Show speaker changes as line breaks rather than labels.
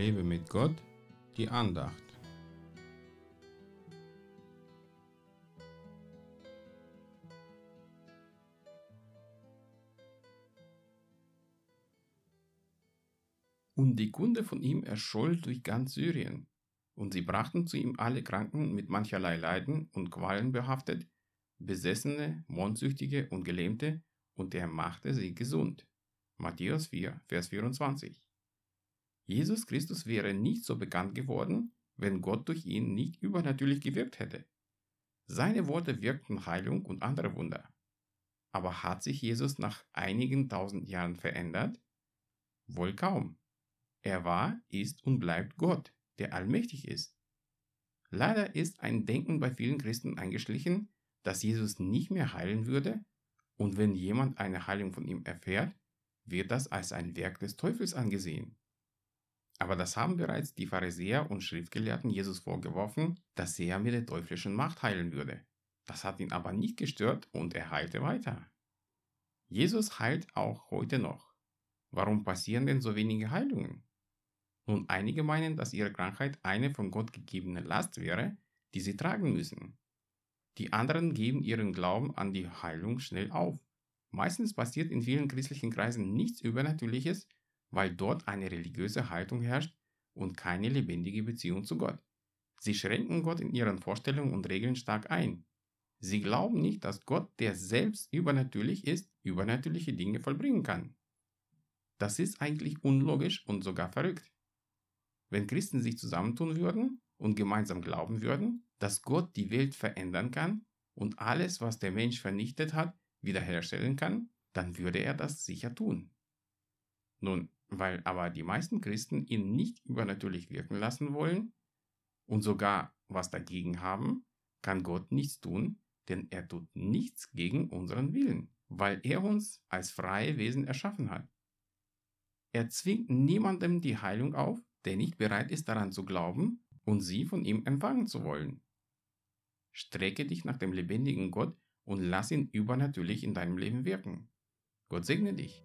Lebe mit Gott, die Andacht. Und die Kunde von ihm erscholl durch ganz Syrien. Und sie brachten zu ihm alle Kranken mit mancherlei Leiden und Qualen behaftet, Besessene, Mondsüchtige und Gelähmte, und er machte sie gesund. Matthäus 4, Vers 24. Jesus Christus wäre nicht so bekannt geworden, wenn Gott durch ihn nicht übernatürlich gewirkt hätte. Seine Worte wirkten Heilung und andere Wunder. Aber hat sich Jesus nach einigen tausend Jahren verändert? Wohl kaum. Er war, ist und bleibt Gott, der allmächtig ist. Leider ist ein Denken bei vielen Christen eingeschlichen, dass Jesus nicht mehr heilen würde, und wenn jemand eine Heilung von ihm erfährt, wird das als ein Werk des Teufels angesehen. Aber das haben bereits die Pharisäer und Schriftgelehrten Jesus vorgeworfen, dass er mit der teuflischen Macht heilen würde. Das hat ihn aber nicht gestört und er heilte weiter. Jesus heilt auch heute noch. Warum passieren denn so wenige Heilungen? Nun, einige meinen, dass ihre Krankheit eine von Gott gegebene Last wäre, die sie tragen müssen. Die anderen geben ihren Glauben an die Heilung schnell auf. Meistens passiert in vielen christlichen Kreisen nichts Übernatürliches, weil dort eine religiöse Haltung herrscht und keine lebendige Beziehung zu Gott. Sie schränken Gott in ihren Vorstellungen und Regeln stark ein. Sie glauben nicht, dass Gott, der selbst übernatürlich ist, übernatürliche Dinge vollbringen kann. Das ist eigentlich unlogisch und sogar verrückt. Wenn Christen sich zusammentun würden und gemeinsam glauben würden, dass Gott die Welt verändern kann und alles, was der Mensch vernichtet hat, wiederherstellen kann, dann würde er das sicher tun. Nun, weil aber die meisten Christen ihn nicht übernatürlich wirken lassen wollen und sogar was dagegen haben, kann Gott nichts tun, denn er tut nichts gegen unseren Willen, weil er uns als freie Wesen erschaffen hat. Er zwingt niemandem die Heilung auf, der nicht bereit ist daran zu glauben und sie von ihm empfangen zu wollen. Strecke dich nach dem lebendigen Gott und lass ihn übernatürlich in deinem Leben wirken. Gott segne dich.